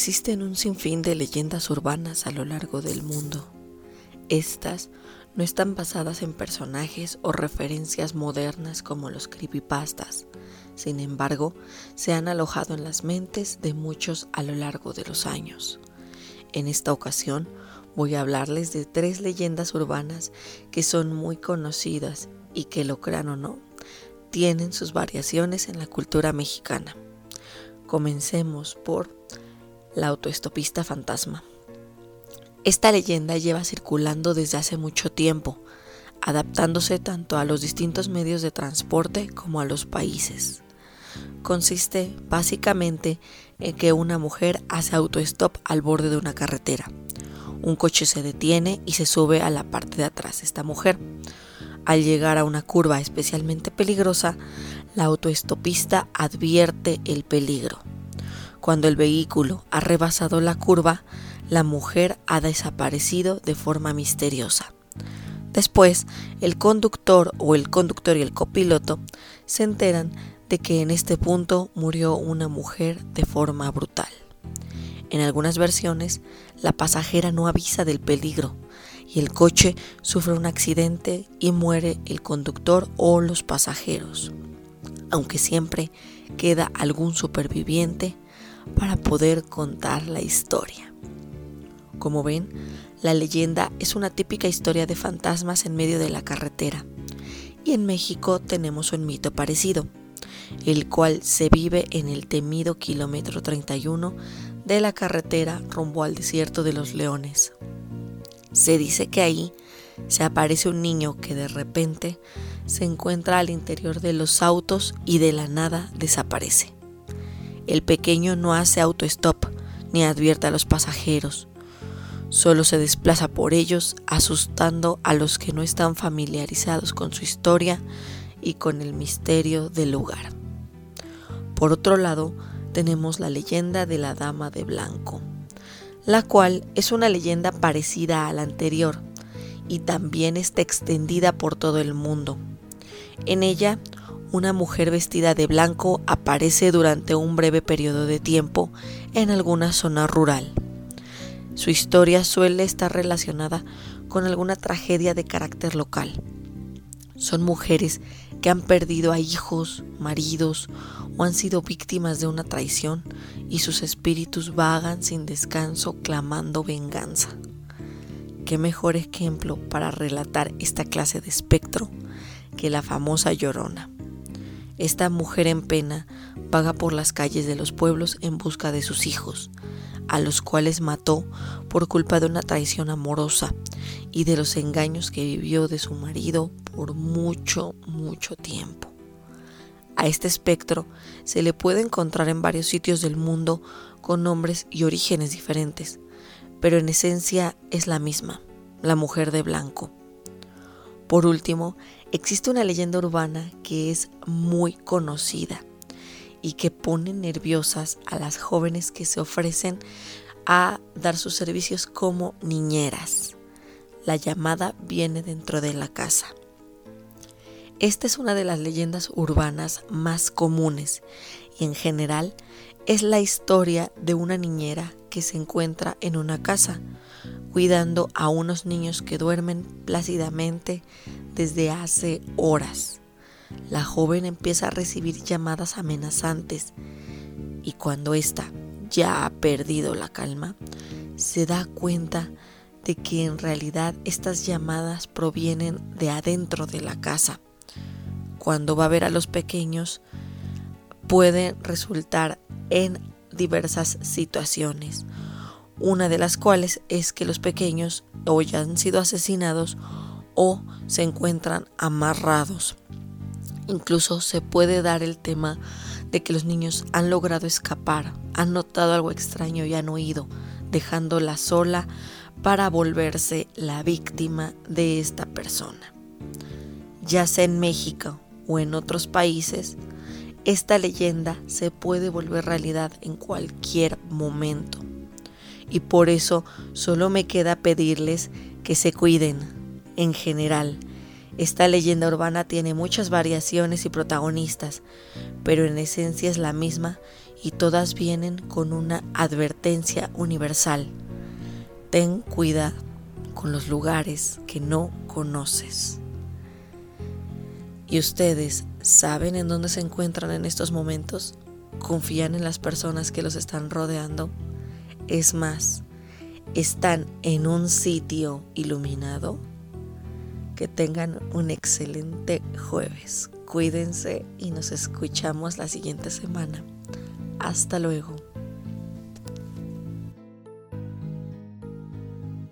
Existen un sinfín de leyendas urbanas a lo largo del mundo. Estas no están basadas en personajes o referencias modernas como los creepypastas. Sin embargo, se han alojado en las mentes de muchos a lo largo de los años. En esta ocasión voy a hablarles de tres leyendas urbanas que son muy conocidas y que, lo crean o no, tienen sus variaciones en la cultura mexicana. Comencemos por la autoestopista fantasma. Esta leyenda lleva circulando desde hace mucho tiempo, adaptándose tanto a los distintos medios de transporte como a los países. Consiste básicamente en que una mujer hace autostop al borde de una carretera. Un coche se detiene y se sube a la parte de atrás de esta mujer. Al llegar a una curva especialmente peligrosa, la autoestopista advierte el peligro cuando el vehículo ha rebasado la curva, la mujer ha desaparecido de forma misteriosa. Después, el conductor o el conductor y el copiloto se enteran de que en este punto murió una mujer de forma brutal. En algunas versiones, la pasajera no avisa del peligro y el coche sufre un accidente y muere el conductor o los pasajeros, aunque siempre queda algún superviviente para poder contar la historia. Como ven, la leyenda es una típica historia de fantasmas en medio de la carretera. Y en México tenemos un mito parecido, el cual se vive en el temido kilómetro 31 de la carretera rumbo al desierto de los leones. Se dice que ahí se aparece un niño que de repente se encuentra al interior de los autos y de la nada desaparece. El pequeño no hace autostop ni advierte a los pasajeros. Solo se desplaza por ellos, asustando a los que no están familiarizados con su historia y con el misterio del lugar. Por otro lado, tenemos la leyenda de la Dama de Blanco, la cual es una leyenda parecida a la anterior y también está extendida por todo el mundo. En ella, una mujer vestida de blanco aparece durante un breve periodo de tiempo en alguna zona rural. Su historia suele estar relacionada con alguna tragedia de carácter local. Son mujeres que han perdido a hijos, maridos o han sido víctimas de una traición y sus espíritus vagan sin descanso clamando venganza. ¿Qué mejor ejemplo para relatar esta clase de espectro que la famosa Llorona? Esta mujer en pena vaga por las calles de los pueblos en busca de sus hijos, a los cuales mató por culpa de una traición amorosa y de los engaños que vivió de su marido por mucho, mucho tiempo. A este espectro se le puede encontrar en varios sitios del mundo con nombres y orígenes diferentes, pero en esencia es la misma, la mujer de blanco. Por último, existe una leyenda urbana que es muy conocida y que pone nerviosas a las jóvenes que se ofrecen a dar sus servicios como niñeras. La llamada viene dentro de la casa. Esta es una de las leyendas urbanas más comunes y en general es la historia de una niñera que se encuentra en una casa cuidando a unos niños que duermen plácidamente desde hace horas. La joven empieza a recibir llamadas amenazantes y cuando ésta ya ha perdido la calma, se da cuenta de que en realidad estas llamadas provienen de adentro de la casa. Cuando va a ver a los pequeños, puede resultar en diversas situaciones una de las cuales es que los pequeños o ya han sido asesinados o se encuentran amarrados. Incluso se puede dar el tema de que los niños han logrado escapar, han notado algo extraño y han huido, dejándola sola para volverse la víctima de esta persona. Ya sea en México o en otros países, esta leyenda se puede volver realidad en cualquier momento. Y por eso solo me queda pedirles que se cuiden en general. Esta leyenda urbana tiene muchas variaciones y protagonistas, pero en esencia es la misma y todas vienen con una advertencia universal. Ten cuidado con los lugares que no conoces. ¿Y ustedes saben en dónde se encuentran en estos momentos? ¿Confían en las personas que los están rodeando? Es más, ¿están en un sitio iluminado? Que tengan un excelente jueves. Cuídense y nos escuchamos la siguiente semana. Hasta luego.